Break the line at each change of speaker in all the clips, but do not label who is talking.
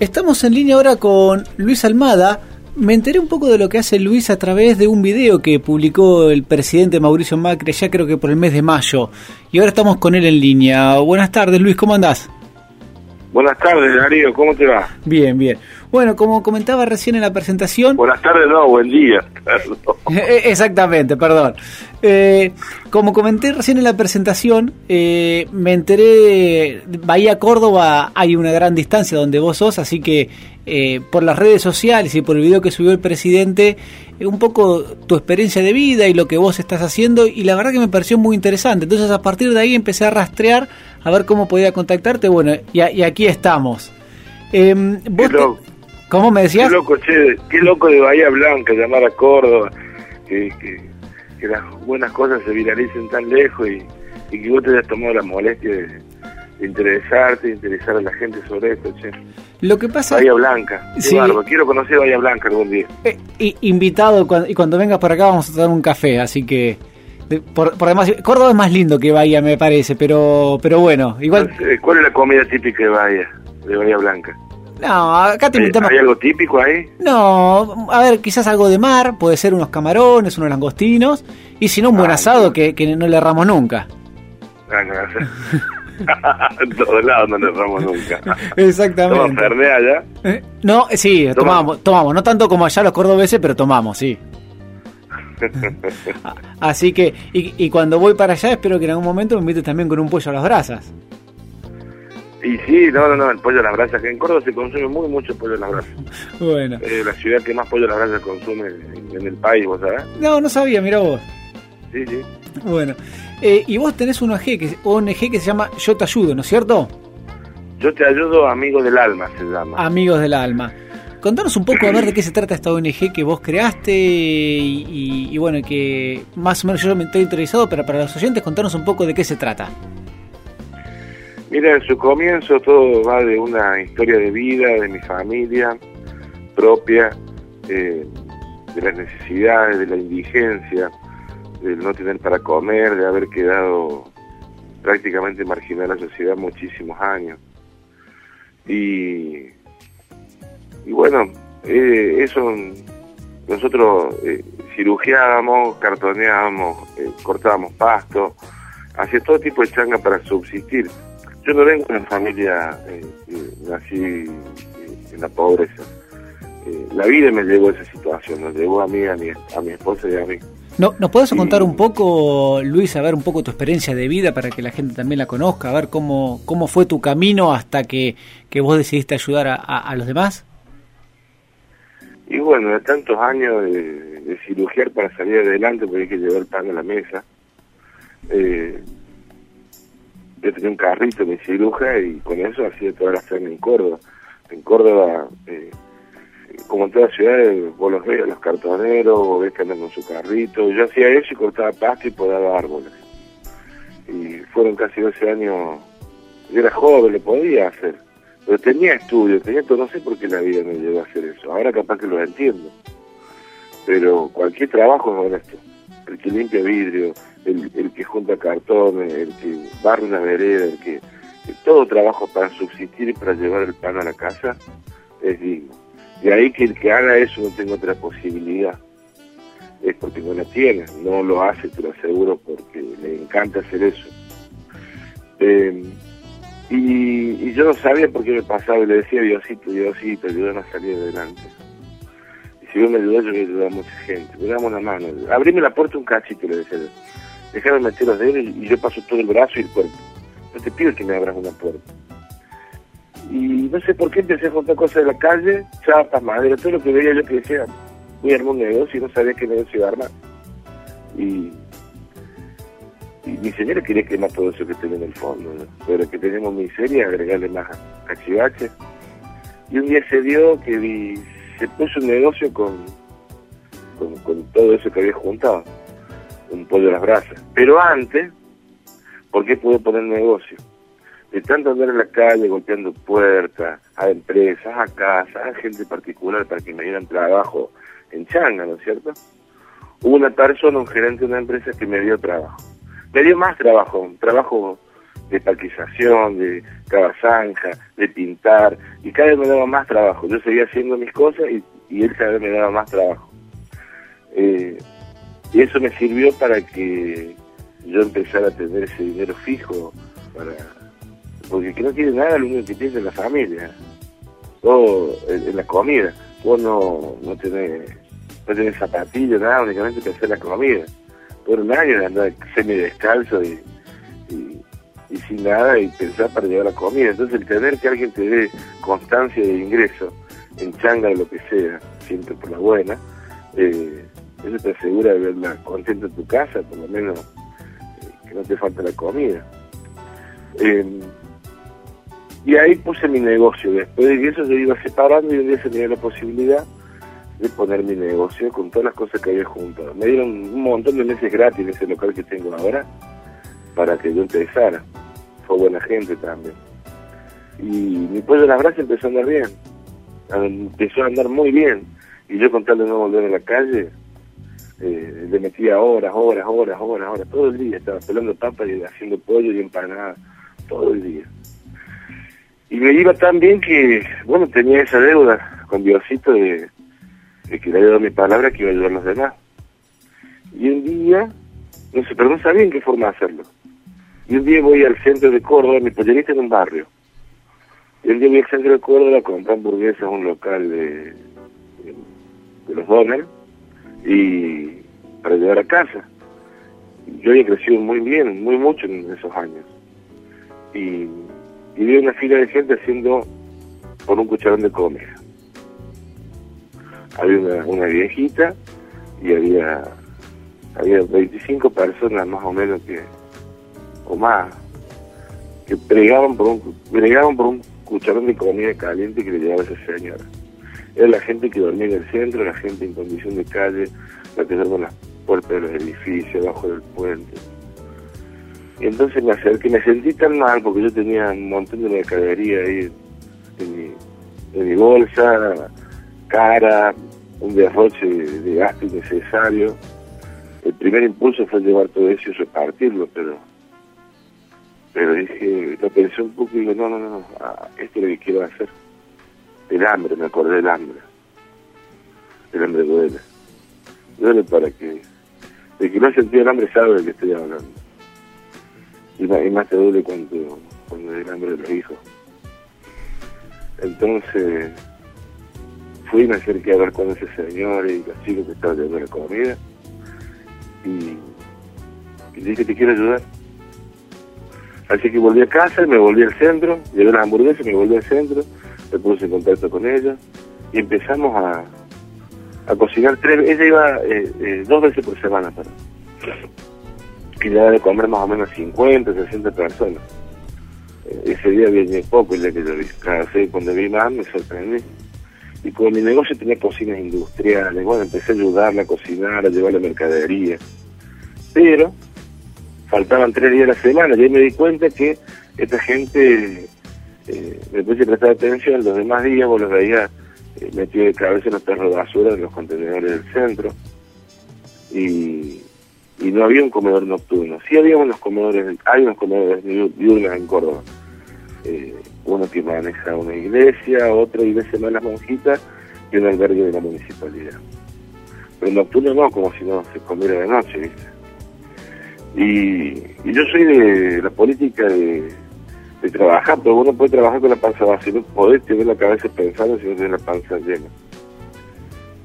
Estamos en línea ahora con Luis Almada. Me enteré un poco de lo que hace Luis a través de un video que publicó el presidente Mauricio Macri, ya creo que por el mes de mayo. Y ahora estamos con él en línea. Buenas tardes, Luis, ¿cómo andás?
Buenas tardes, Darío, ¿cómo te va?
Bien, bien. Bueno, como comentaba recién en la presentación...
Buenas tardes, no, buen día.
Eh, exactamente, perdón. Eh, como comenté recién en la presentación, eh, me enteré, Bahía Córdoba hay una gran distancia donde vos sos, así que por las redes sociales y por el video que subió el presidente, un poco tu experiencia de vida y lo que vos estás haciendo, y la verdad que me pareció muy interesante. Entonces a partir de ahí empecé a rastrear a ver cómo podía contactarte, bueno, y, aquí estamos.
¿vos
¿Cómo me decías?
Qué loco, che, qué loco de Bahía Blanca, llamar a Córdoba, que, que, las buenas cosas se viralicen tan lejos y, que vos te hayas tomado la molestia de, interesarte, de interesar a la gente sobre esto, che.
Lo que pasa...
Bahía Blanca, sí. quiero conocer Bahía Blanca algún día.
Eh, invitado, y cuando vengas por acá vamos a tomar un café, así que... por, por demás, Córdoba es más lindo que Bahía, me parece, pero pero bueno, igual...
¿Cuál es la comida típica de Bahía, de Bahía Blanca?
No, acá te invitamos.
¿Hay algo típico ahí?
No, a ver, quizás algo de mar, puede ser unos camarones, unos langostinos, y si no, un buen ah, asado que, que, no le erramos nunca.
Ah, no, en todos lados no le erramos nunca.
Exactamente.
¿Toma allá?
¿Eh? No, sí, tomamos, tomamos, no tanto como allá los cordobeses, pero tomamos, sí. Así que, y, y cuando voy para allá, espero que en algún momento me invites también con un pollo a las brasas.
Y sí, no, no, no, el pollo a las brasas, que en Córdoba se consume muy mucho pollo a las brasas. Bueno. Eh, la ciudad que más pollo a las brasas consume en, el país, ¿vos sabés?
No, no sabía, mira vos.
Sí, sí.
Bueno, eh, y vos tenés una ONG que, ONG que se llama Yo Te Ayudo, ¿no es cierto?
Yo Te Ayudo, Amigos del Alma se llama.
Amigos del Alma. Contanos un poco a ver de qué se trata esta ONG que vos creaste y, y bueno, que más o menos yo me estoy interesado, pero para los oyentes contanos un poco de qué se trata.
Mira, en su comienzo todo va de una historia de vida, de mi familia propia, eh, de las necesidades, de la indigencia, de no tener para comer, de haber quedado prácticamente marginada la sociedad muchísimos años. Y, y bueno, eh, eso nosotros eh, cirugiábamos, cartoneábamos, eh, cortábamos pasto, hacía todo tipo de changa para subsistir yo no vengo de una familia, eh, nací eh, en la pobreza. Eh, la vida me llevó a esa situación, nos llevó a mí, a mi, a mi esposa y a mí.
No, ¿Nos puedes contar un poco, Luis, a ver un poco tu experiencia de vida para que la gente también la conozca, a ver cómo, cómo fue tu camino hasta que, que vos decidiste ayudar a, a, los demás?
Y bueno, de tantos años de, de cirugiar para salir adelante, porque hay que llevar pan a la mesa, eh, yo tenía un carrito de ciruja y con eso hacía toda la carne en Córdoba. En Córdoba, eh, como en todas las ciudades, vos los ves, los cartoneros, vos ves que andan con su carrito. Yo hacía eso y cortaba pasto y podaba árboles. Y fueron casi 12 años. Yo era joven, lo podía hacer. Pero tenía estudio, tenía todo, no sé por qué la vida me llevó a hacer eso. Ahora capaz que lo entiendo. Pero cualquier trabajo es honesto. El que limpia vidrio, el, que junta cartón, el que barre una vereda, el que, todo trabajo para subsistir y para llevar el pan a la casa es digno. De ahí que el que haga eso no tenga otra posibilidad. Es porque no la tiene, no lo hace, te lo aseguro, porque le encanta hacer eso. Eh, y, yo no sabía por qué me pasaba y le decía Diosito, Diosito, ayúdame a salir adelante. Y si vos me ayudas, yo voy a ayudar a mucha gente. Me damos la mano. Abrime la puerta un cachito, le decía déjame meter los dedos y yo paso todo el brazo y el cuerpo. No te pido que me abras una puerta. Y no sé por qué empecé a juntar cosas de la calle, chapas, madera, todo lo que veía yo que decía, voy a negocio y no sabía qué negocio iba a armar. Y, y mi señora quería quemar todo eso que tenía en el fondo, pero que tenemos miseria, agregarle más cachivaches. Y un día se dio que se puso un negocio con, con, con todo eso que había juntado un pollo a las brasas. Pero antes, ¿por qué pude poner negocio? De tanto andar en la calle golpeando puertas a empresas, a casas, a gente particular para que me dieran trabajo en changa, ¿no es cierto? Hubo una persona, un gerente de una empresa que me dio trabajo. Me dio más trabajo, trabajo de parquización, de cada zanja, de pintar, y cada vez me daba más trabajo. Yo seguía haciendo mis cosas y, él cada vez me daba más trabajo. Eh, y eso me sirvió para que yo empezara a tener ese dinero fijo, para porque que no tiene nada, lo único que tiene es la familia, todo en, la comida. Vos no, no tenés, no tenés zapatillas, nada, únicamente te hacer la comida. Por un año andar semi descalzo y y sin nada y pensar para llevar la comida. Entonces el tener que alguien te dé constancia de ingreso, en changa de lo que sea, siempre por la buena, eh, eso te asegura de verla contenta en tu casa, por lo menos eh, que no te falte la comida. Em, y ahí puse mi negocio. Después de eso yo iba separando y un día se dio la posibilidad de poner mi negocio con todas las cosas que había juntado. Me dieron un montón de meses gratis en ese local que tengo ahora para que yo empezara. Fue buena gente también. Y mi pollo de las brasas empezó a andar bien. Empezó a andar muy bien. Y yo con tal de no volver a la calle, eh, le metía horas, horas, horas, horas, horas. Todo el día estaba pelando papas y haciendo pollo y empanada. Todo el día. Y me iba tan bien que, bueno, tenía esa deuda con Diosito de, que le había dado mi palabra que iba a ayudar a los demás. Y un día, no sé, pero no sabía en qué forma hacerlo. Y un día voy al centro de Córdoba, mi pollerita en un barrio. Y un día voy al centro de Córdoba a comprar hamburguesas a un local de, de, los Donner y para llevar a casa. Yo había crecido muy bien, muy mucho en esos años. Y, y vi una fila de gente haciendo por un cucharón de comida. Había una, viejita y había había 25 personas más o menos que o más, que pregaban por un, pregaban por un cucharón de comida caliente que le llevaba a esa señora. Era la gente que dormía en el centro, la gente en condición de calle, la que dormía en las puertas de los edificios, abajo del puente. Y entonces me acerqué, me sentí tan mal porque yo tenía un montón de mercadería ahí en mi, bolsa, cara, un derroche de gasto innecesario. El primer impulso fue llevar todo eso y repartirlo, pero pero dije, lo pensé un poco y digo, no, no, no, ah, esto es lo que quiero hacer. El hambre, me acordé del hambre. El hambre duele. Duele para que, de que no sentido el hambre sabe de que estoy hablando. Y más, te duele cuando, cuando el hambre de los hijos. Entonces, fui, me acerqué a ver con ese señor y los chicos que estaban llevando la comida. Y, y dije, te quiero ayudar Así que volví a casa, me volví al centro, llevé las hamburguesas, me volví al centro, me puse en contacto con ella y empezamos a, a cocinar tres Ella iba eh, eh, dos veces por semana para. Y le de comer más o menos 50, 60 personas. Eh, ese día vi poco el día que yo vi. Vez cuando vi más me sorprendí. Y como mi negocio tenía cocinas industriales, bueno, empecé a ayudarla a cocinar, a llevar la mercadería. Pero faltaban tres días a la semana, y ahí me di cuenta que esta gente, eh, después de prestar atención, los demás días vos los veías eh, metidos de cabeza en los perros de basura en los contenedores del centro, y, no había un comedor nocturno. Sí había unos comedores, hay unos comedores diurnos en Córdoba. Eh, uno que maneja una iglesia, otro iglesia de las monjitas y un albergue de la municipalidad. Pero nocturno no, como si no se comiera de noche, ¿viste? Y, yo soy de la política de, trabajar, pero uno puede trabajar con la panza vacía, no podés tener la cabeza pensando si no tienes la panza llena.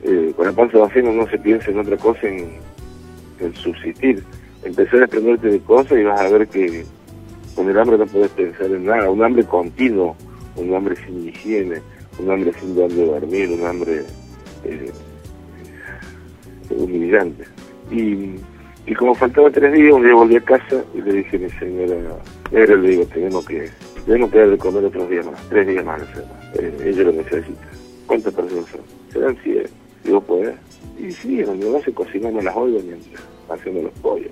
Eh, con la panza vacía no, se piensa en otra cosa en, subsistir. Empezar a desprenderte de cosas y vas a ver que con el hambre no puedes pensar en nada. Un hambre continuo, un hambre sin higiene, un hambre sin dónde dormir, un hambre eh, humillante. Y y como faltaba tres días, un día volví a casa y le dije a mi señora, era le digo, tenemos que, tenemos que dar de comer otros días más, tres días más, eh, ella lo necesita. ¿Cuántas personas son? Serán 100. Digo, pues, y sí, donde va se cocinamos las ollas mientras hacemos los pollos.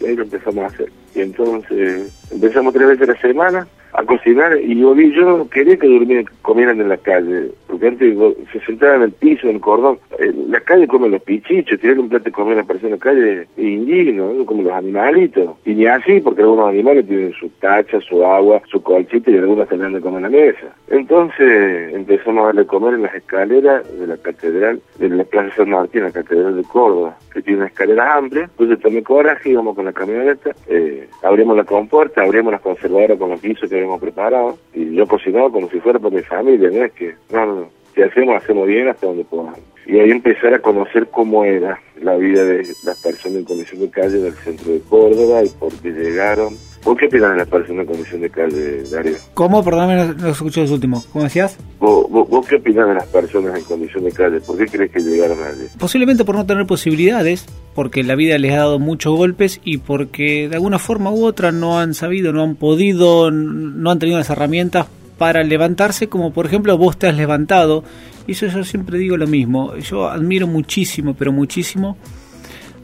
Y ahí lo empezamos a hacer. Y entonces Empezamos tres veces a la semana a cocinar y yo, yo quería que durmieran, comieran en la calle, porque antes se sentaban en el piso, en el cordón. En la calle comen los pichichos, tirar un plato de comer a la en la calle es indigno, como los animalitos. Y ni así, porque algunos animales tienen su tacha, su agua, su colchita y algunos tenían de comer en la mesa. Entonces empezamos a darle comer en las escaleras de la catedral, de la Plaza San Martín, la catedral de Córdoba, que tiene una escalera amplia. Entonces tomé coraje, íbamos con la camioneta, eh, abrimos la compuerta, abrimos las conservadoras con los pisos que habíamos preparado y yo cocinaba como si fuera para mi familia, no es que, no, no, si hacemos, hacemos bien hasta donde podamos. Y ahí empezar a conocer cómo era la vida de las personas en condición de calle del centro de Córdoba y por qué llegaron. ¿Vos qué opinas de las personas en condición de calle, Darío?
¿Cómo? Perdóname, no, no escuché los últimos. ¿Cómo decías?
¿Vos, vos, qué opinas de las personas en condición de calle? ¿Por qué crees que llegaron allí?
Posiblemente por no tener posibilidades, porque la vida les ha dado muchos golpes y porque de alguna forma u otra no han sabido, no han podido, no han tenido las herramientas para levantarse, como por ejemplo vos te has levantado. Y eso yo siempre digo lo mismo. Yo admiro muchísimo, pero muchísimo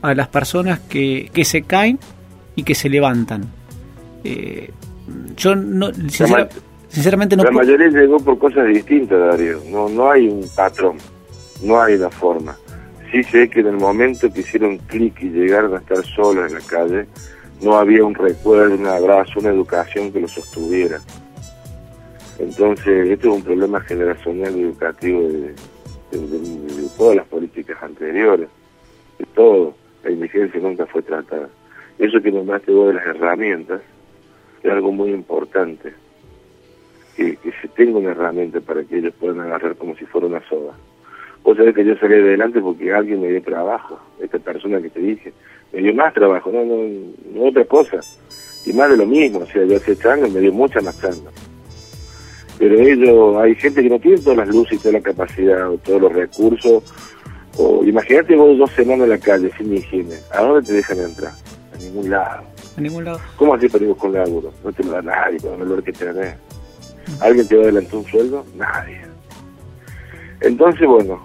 a las personas que, que se caen y que se levantan. Eh, yo no, sincera, sinceramente no.
La mayoría llegó por cosas distintas, Darío. No, no hay un patrón, no hay una forma. Sí sé que en el momento que hicieron clic y llegaron a estar solos en la calle, no había un recuerdo, un abrazo, una educación que los sostuviera. Entonces, esto es un problema generacional y educativo de, todas las políticas anteriores, de todo. La indigencia nunca fue tratada. Eso que nombraste vos de las herramientas es algo muy importante. Que, que se tenga una herramienta para que ellos puedan agarrar como si fuera una soda. Vos sabés que yo salí adelante porque alguien me dio trabajo, esta persona que te dije, me dio más trabajo, no, no, no otra cosa. Y más de lo mismo, o sea, yo hace changa me dio mucha más changa pero ellos, hay gente que no tiene todas las luces y toda la capacidad o todos los recursos. O imagínate vos dos semanas en la calle sin higiene, ¿a dónde te dejan entrar? A ningún lado.
A ningún lado.
¿Cómo así para ir con laburo? No te lo da nadie con el valor que tenés. ¿Alguien te va a adelantar un sueldo? Nadie. Entonces, bueno,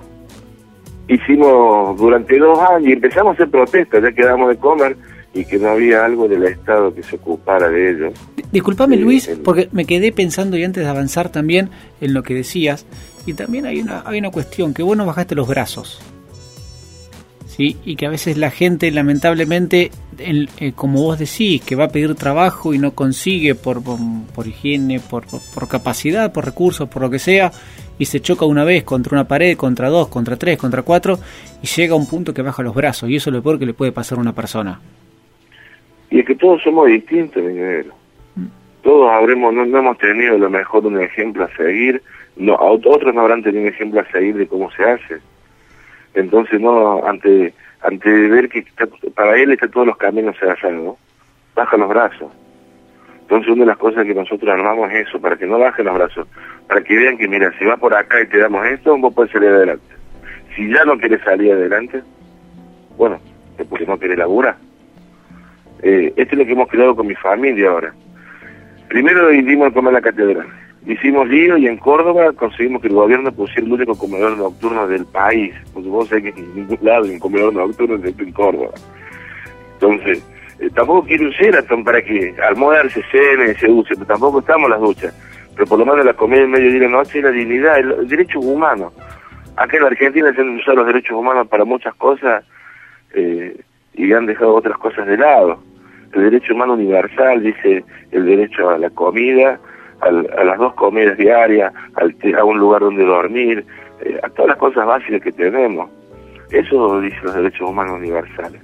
hicimos durante dos años y empezamos a hacer protestas, ya quedamos de comer y que no había algo del Estado que se ocupara de ellos.
Disculpame, Luis, porque me quedé pensando y antes de avanzar también en lo que decías, y también hay una, hay una cuestión, que vos no bajaste los brazos. ¿Sí? Y que a veces la gente, lamentablemente, el, eh, como vos decís, que va a pedir trabajo y no consigue por, por, por higiene, por, por, por, capacidad, por recursos, por lo que sea, y se choca una vez contra una pared, contra dos, contra tres, contra cuatro, y llega a un punto que baja los brazos, y eso es lo peor que le puede pasar a una persona.
Y es que todos somos distintos, mi negro. Todos habremos, no, no, hemos tenido lo mejor un ejemplo a seguir, no, otros no habrán tenido un ejemplo a seguir de cómo se hace. Entonces, no, ante ante ver que está, para él está todos los caminos cerrados, baja los brazos. Entonces, una de las cosas que nosotros armamos es eso, para que no bajen los brazos, para que vean que, mira, si va por acá y te damos esto, vos puedes salir adelante. Si ya no quieres salir adelante, bueno, es porque no querés laburar. Eh, esto es lo que hemos creado con mi familia ahora. Primero dimos a comer la catedral. Hicimos lío y en Córdoba conseguimos que el gobierno pusiera el único comedor nocturno del país. Porque vos sabés que en ningún lado hay un comedor nocturno excepto en Córdoba. Entonces, eh, tampoco quiero un Sheraton para que almohadar se cene, se use, pero tampoco estamos las duchas. Pero por lo menos la comida en medio de la noche y la dignidad, el, el derecho humano. Acá en la Argentina se han usado los derechos humanos para muchas cosas eh, y han dejado otras cosas de lado el derecho humano universal dice el derecho a la comida, al, a las dos comidas diarias, al, a un lugar donde dormir, eh, a todas las cosas básicas que tenemos. Eso dicen los derechos humanos universales.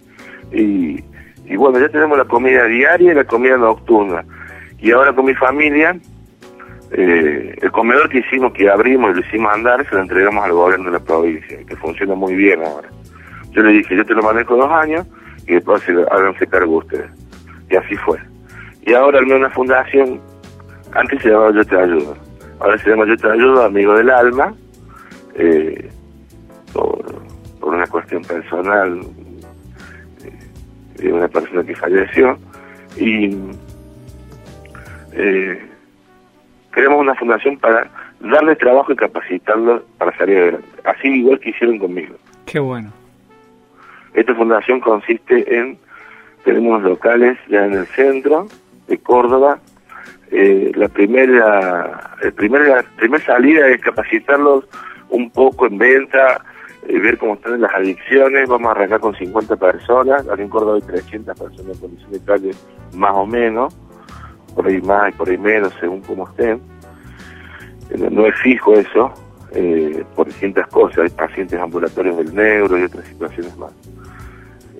Y, y bueno, ya tenemos la comida diaria y la comida nocturna. Y ahora con mi familia, eh, el comedor que hicimos, que abrimos y lo hicimos andar, se lo entregamos al gobierno de la provincia, que funciona muy bien ahora. Yo le dije, yo te lo manejo dos años y después háganse cargo ustedes. Y así fue. Y ahora armé una fundación, antes se llamaba Yo Te Ayudo, ahora se llama Yo Te Ayudo, Amigo del Alma, eh, por, por, una cuestión personal eh, de una persona que falleció, y eh, creamos una fundación para darle trabajo y capacitarlo para salir adelante, así igual que hicieron conmigo.
Qué bueno.
Esta fundación consiste en tenemos locales ya en el centro, de Córdoba. Eh, la primera el primer, la primera salida es capacitarlos un poco en venta, eh, ver cómo están las adicciones. Vamos a arrancar con 50 personas. Aquí en Córdoba hay 300 personas en condición de calle, más o menos. Por ahí más y por ahí menos, según cómo estén. Eh, no es fijo eso, eh, por distintas cosas. Hay pacientes ambulatorios del neuro y otras situaciones más.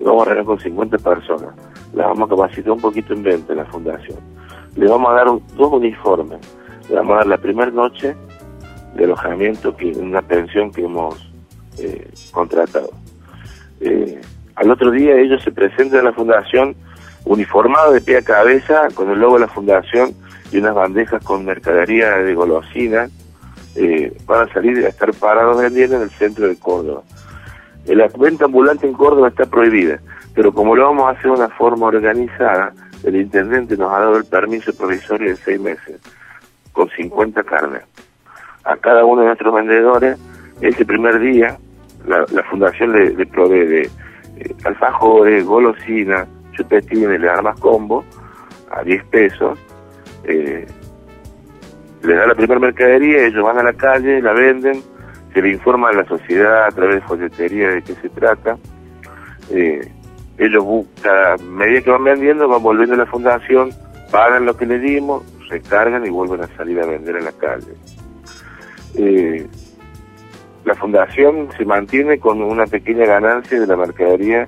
Vamos a arrancar con 50 personas. Las vamos a capacitar un poquito en venta en la fundación. Le vamos a dar dos uniformes. Le vamos a dar la primera noche de alojamiento que una pensión que hemos eh, contratado. Eh, al otro día ellos se presentan en la fundación uniformados de pie a cabeza con el logo de la fundación y unas bandejas con mercadería de golosina eh, para salir a estar parados vendiendo en el centro de Córdoba. La venta ambulante en Córdoba está prohibida, pero como lo vamos a hacer de una forma organizada, el intendente nos ha dado el permiso provisorio de seis meses, con 50 carnes. A cada uno de nuestros vendedores, ese primer día, la, fundación le, provee de eh, alfajores, golosinas, chupetines, le da más combo a 10 pesos. Eh, le da la primera mercadería, ellos van a la calle, la venden, se le informa a la sociedad a través de folletería de qué se trata. Eh, ellos buscan, medida que van vendiendo, van volviendo a la fundación, pagan lo que le dimos, recargan y vuelven a salir a vender en la calle. Eh, la fundación se mantiene con una pequeña ganancia de la mercadería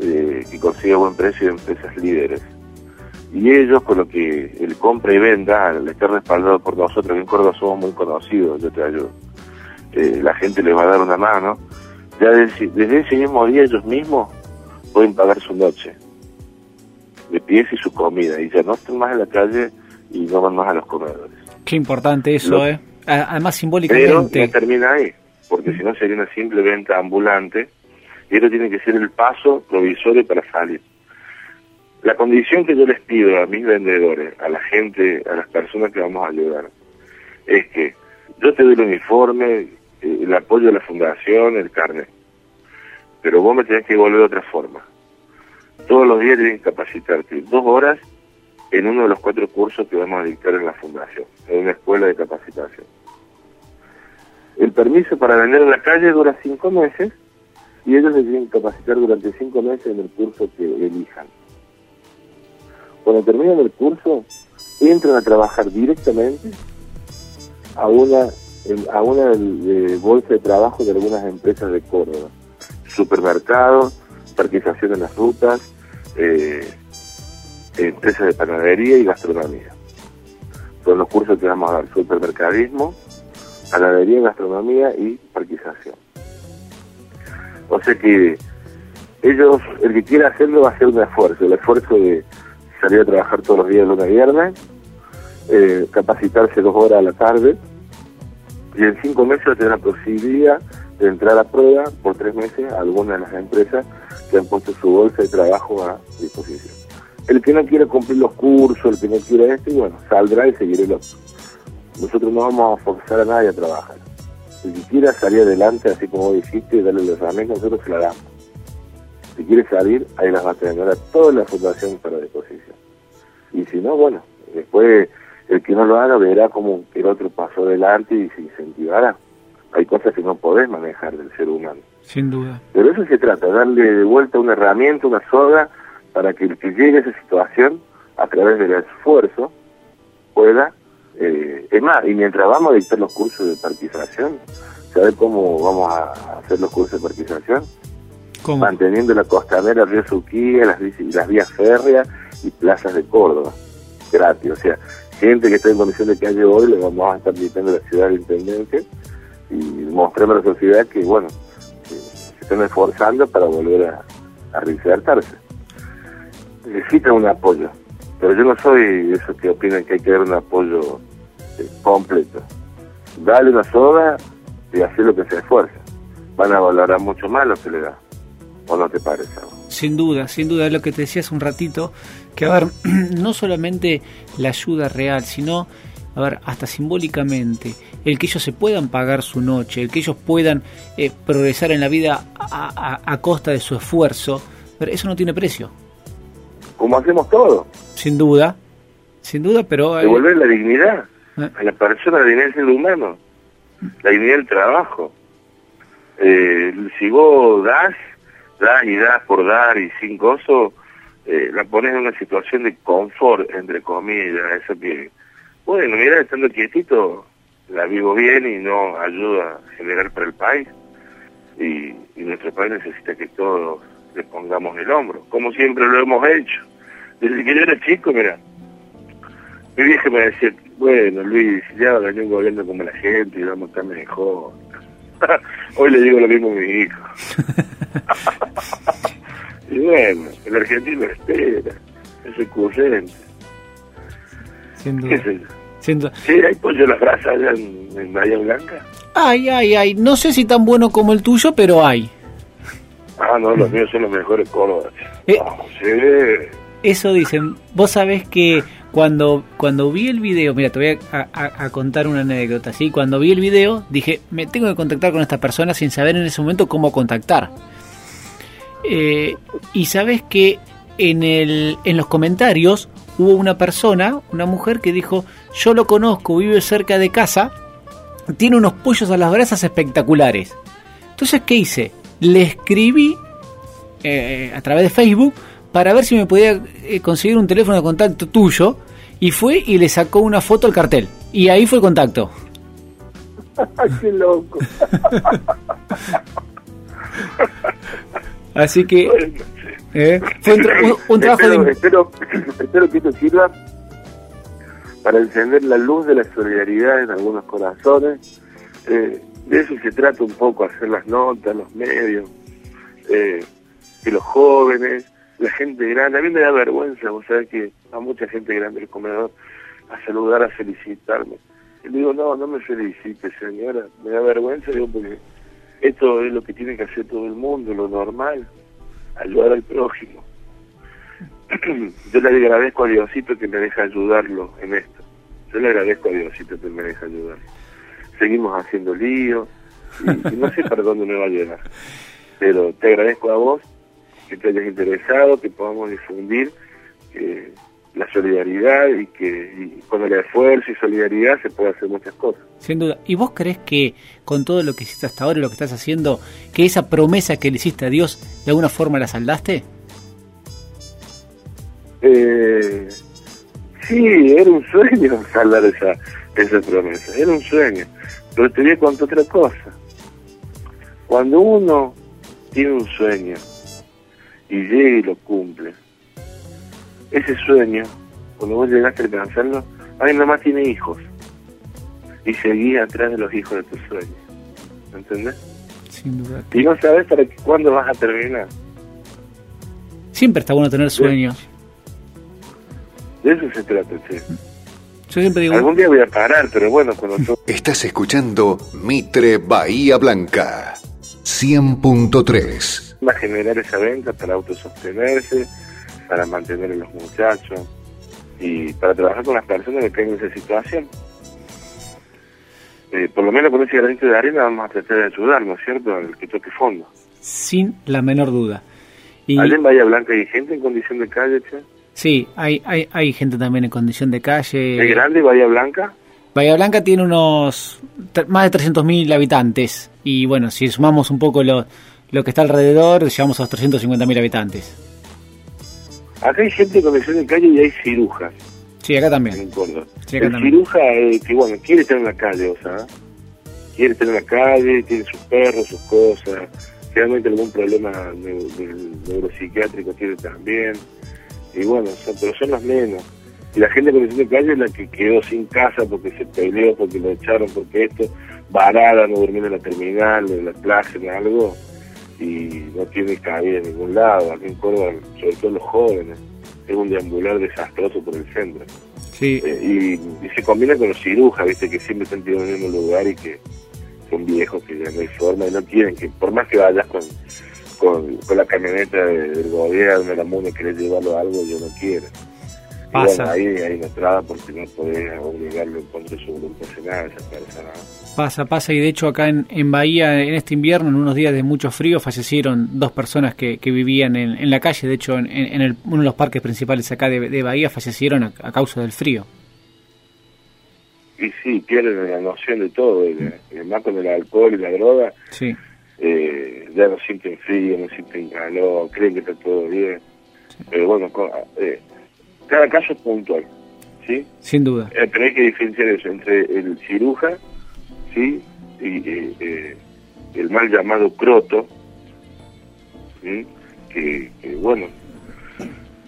eh, que consigue buen precio de empresas líderes. Y ellos, con lo que el compra y venda, al estar respaldado por nosotros, que en Córdoba somos muy conocidos, yo te ayudo, eh, la gente les va a dar una mano, ya desde, desde ese mismo día ellos mismos pueden pagar su noche de pies y su comida, y ya no están más en la calle y no van más a los comedores.
Qué importante eso, ¿eh? Además, simbólicamente.
Pero no termina ahí, porque si no sería una simple venta ambulante, y esto tiene que ser el paso provisorio para salir. La condición que yo les pido a mis vendedores, a la gente, a las personas que vamos a ayudar, es que yo te doy el uniforme, el apoyo de la fundación, el carnet, pero vos me tenés que volver de otra forma. Todos los días tienes que capacitarte dos horas en uno de los cuatro cursos que vamos a dictar en la fundación, en una escuela de capacitación. El permiso para vender en la calle dura cinco meses y ellos se tienen que capacitar durante cinco meses en el curso que elijan. Cuando terminan el curso, entran a trabajar directamente a una a una bolsa de trabajo de algunas empresas de Córdoba, supermercados, parquización en las rutas, eh, empresas de panadería y gastronomía. Son los cursos que vamos a dar, supermercadismo, panadería, gastronomía y parquización. O sea que ellos, el que quiera hacerlo va a hacer un esfuerzo, el esfuerzo de salir a trabajar todos los días de lunes a viernes, eh, capacitarse dos horas a la tarde, y en cinco meses va a tener la posibilidad de entrar a prueba por tres meses a algunas de las empresas que han puesto su bolsa de trabajo a disposición. El que no quiera cumplir los cursos, el que no quiera esto, bueno, saldrá y seguirá el otro. Nosotros no vamos a forzar a nadie a trabajar. Si quiera salir adelante, así como dijiste, darle los herramientas, nosotros se la damos. Si quiere salir, ahí las va a tener a toda la fundación para disposición. Y si no, bueno, después el que no lo haga verá como el otro pasó adelante y se incentivará. Hay cosas que no podés manejar del ser humano.
Sin duda.
Pero eso se trata, darle de vuelta una herramienta, una soga, para que el que llegue a esa situación, a través del esfuerzo, pueda eh, es más, y mientras vamos a dictar los cursos de partización, ¿sabe cómo vamos a hacer los cursos de partización? Manteniendo la costanera Río Suquía, las, las vías férreas y plazas de Córdoba, gratis. O sea, gente que está en condición de calle hoy, le vamos a estar visitando la ciudad de Intendencia y mostrando a la sociedad que, bueno, se están esforzando para volver a, a reinsertarse. Necesitan un apoyo, pero yo no soy de esos que opinan que hay que dar un apoyo eh, completo. Dale una soda y hacer lo que se esfuerza. Van a valorar mucho más lo que le da. ¿O no te parece?
Sin duda, sin duda, lo que te decía hace un ratito, que a ver, no solamente la ayuda real, sino, a ver, hasta simbólicamente, el que ellos se puedan pagar su noche, el que ellos puedan eh, progresar en la vida a, a, costa de su esfuerzo, pero eso no tiene precio.
Como hacemos todo.
Sin duda. Sin duda, pero...
Devolver la dignidad eh. a la persona, la dignidad del ser humano, la dignidad del trabajo. Eh, si vos das, das y das por dar y sin gozo, eh, la pones en una situación de confort, entre comillas, eso que, bueno, mira, estando quietito, la vivo bien y no ayuda a generar para el país. Y, nuestro país necesita que todos le pongamos el hombro, como siempre lo hemos hecho. Desde que yo era chico, mira, mi vieja me decía, bueno, Luis, ya gané un gobierno como la gente y vamos a estar mejor. Hoy le digo lo mismo a mi hijo. y bueno, el argentino espera, es recurrente.
Sin duda.
Sin Sí, hay pollo a la brasa allá en, Bahía Blanca.
Ay, ay, ay. No sé si tan bueno como el tuyo, pero hay.
Ah, no, los míos son los mejores Córdoba. Eh,
sí. Eso dicen. Vos sabés que cuando, cuando vi el video, mira, te voy a, contar una anécdota, ¿sí? Cuando vi el video, dije, me tengo que contactar con esta persona sin saber en ese momento cómo contactar. Eh, y sabes que en, el, en los comentarios hubo una persona, una mujer que dijo, yo lo conozco, vive cerca de casa, tiene unos pollos a las brasas espectaculares. Entonces, ¿qué hice? Le escribí eh, a través de Facebook para ver si me podía eh, conseguir un teléfono de contacto tuyo y fue y le sacó una foto al cartel. Y ahí fue el contacto.
¡Qué loco!
Así que
eh, fue un, trabajo de... Espero, espero que esto sirva para encender la luz de la solidaridad en algunos corazones. Eh, de eso se trata un poco, hacer las notas, los medios, eh, que los jóvenes, la gente grande, a mí me da vergüenza, vos sabés que a mucha gente grande del comedor a saludar, a felicitarme. Y le digo, no, no me felicite, señora, me da vergüenza, digo, porque esto es lo que tiene que hacer todo el mundo, lo normal, ayudar al prójimo. Yo le agradezco a Diosito que me deja ayudarlo en esto. Yo le agradezco a Diosito que me deja ayudarlo. Seguimos haciendo lío y, no sé para dónde me va a llegar. Pero te agradezco a vos que te hayas interesado, que podamos difundir la solidaridad y que con el esfuerzo y solidaridad se puede hacer muchas cosas.
Sin duda. ¿Y vos crees que con todo lo que hiciste hasta ahora y lo que estás haciendo, que esa promesa que le hiciste a Dios de alguna forma la saldaste?
Eh, sí, era un sueño saldar esa, esa promesa, era un sueño. Pero te voy a contar otra cosa. Cuando uno tiene un sueño y llega y lo cumple, ese sueño, cuando vos llegaste a alcanzarlo, alguien nomás tiene hijos y seguí atrás de los hijos de tus sueños. ¿Entendés?
Sin duda.
Y no sabes para cuándo vas a terminar.
Siempre está bueno tener sueños.
De eso se trata, sí.
Yo siempre digo...
Algún día voy a parar, pero bueno, cuando...
Estás escuchando Mitre Bahía Blanca, 100.3.
Va a generar esa venta para autosostenerse, para mantener a los muchachos y para trabajar con las personas que tengan esa situación. Eh, por lo menos con ese granito de arena vamos a tratar de ayudar, ¿no es cierto?, al que toque fondo.
Sin la menor duda.
Y... ¿Allá en Bahía Blanca hay gente en condición de calle, che?
Sí, hay, hay, hay gente también en condición de calle.
¿Es grande Bahía Blanca?
Bahía Blanca tiene unos más de 300.000 habitantes y bueno, si sumamos un poco lo, lo que está alrededor, llegamos a los 350.000 habitantes.
Acá hay gente en condición de calle y hay cirujas.
Sí, acá también.
Sí, acá el ciruja eh, que, bueno, quiere estar en la calle, o sea, quiere estar en la calle, tiene sus perros, sus cosas, realmente algún problema neuropsiquiátrico tiene también y bueno, pero son las menos. Y la gente con de calle es la que quedó sin casa porque se peleó, porque lo echaron, porque esto, varada, no durmiendo en la terminal, en la plaza, en algo, y no tiene cabida en ningún lado. Aquí en Córdoba, sobre todo los jóvenes, es un deambular desastroso por el centro.
Sí.
Eh, y, se combina con los cirujas, viste, que siempre están en el mismo lugar y que son viejos, que ya no hay forma y no quieren que, por más que vayas con con, la camioneta del gobierno, la MUNE, querés llevarlo a algo, yo no quiero.
Pasa.
ahí hay una entrada porque no podés obligarlo en contra de su voluntad nada esa persona.
Pasa, pasa, y de hecho acá en, en Bahía, en este invierno, en unos días de mucho frío, fallecieron dos personas que, que vivían en, en, la calle, de hecho en, en el, uno de los parques principales acá de, de Bahía fallecieron a, a, causa del frío.
Y sí, pierden la noción de todo, el, el más con el alcohol y la droga,
sí.
eh, ya no sienten frío, no sienten calor, creen que está todo bien, sí. pero bueno, eh, cada caso es puntual, ¿sí?
Sin duda.
Eh, pero hay que diferenciar eso entre el ciruja, ¿sí? Y eh, eh, el mal llamado croto, ¿sí? que, que, bueno,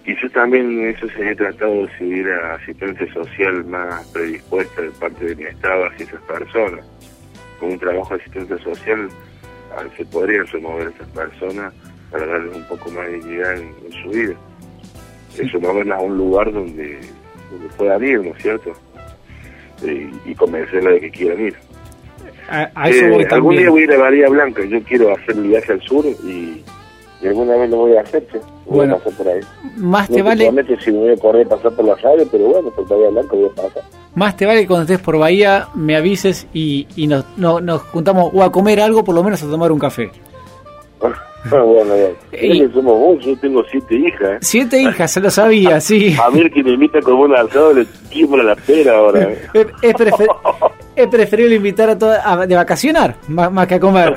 quizás también eso se haya tratado si hubiera asistencia social más predispuesta de parte del Estado hacia esas personas. Con un trabajo de asistencia social se podrían remover a esas personas para darles un poco más de dignidad en, en su vida eso moverlas a un lugar donde, donde puedan ir, ¿no es cierto? Eh, y convencerla de que quieran ir.
A, a eso
eh,
voy
algún día voy a ir a Bahía Blanca, yo quiero hacer el viaje al sur y, y alguna vez lo voy a hacer, che. voy
bueno,
a pasar por ahí.
Más
no
te vale...
si me voy a correr pasar por la radio, pero bueno, por Bahía Blanca voy a pasar.
Más te vale que cuando estés por Bahía me avises y, y nos, no, nos juntamos o a comer algo, por lo menos a tomar un café.
Ah, bueno. Y... somos vos, yo tengo siete hijas. ¿eh?
Siete hijas, se lo sabía, sí.
A ver que me invita como un asado, le tiembla la pera ahora. ¿eh?
Es, es, prefer... es, preferible invitar a todas a, de vacacionar, más, más, que a comer.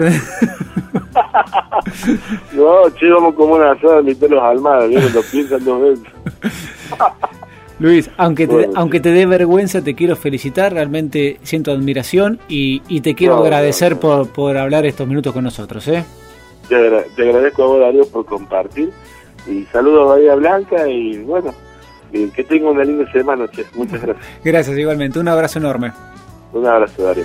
no, che, vamos como un asado, invitar los almadas, ¿no? lo piensan dos veces.
Luis, aunque te, bueno, aunque te dé vergüenza, te quiero felicitar, realmente siento admiración y, y te quiero no, agradecer no, Por, por hablar estos minutos con nosotros, ¿eh?
Te, agra te, agradezco a vos, Darío, por compartir. Y saludos a Bahía Blanca y bueno, y que tenga una linda semana, che. Muchas gracias.
Gracias, igualmente. Un abrazo enorme.
Un abrazo, Darío.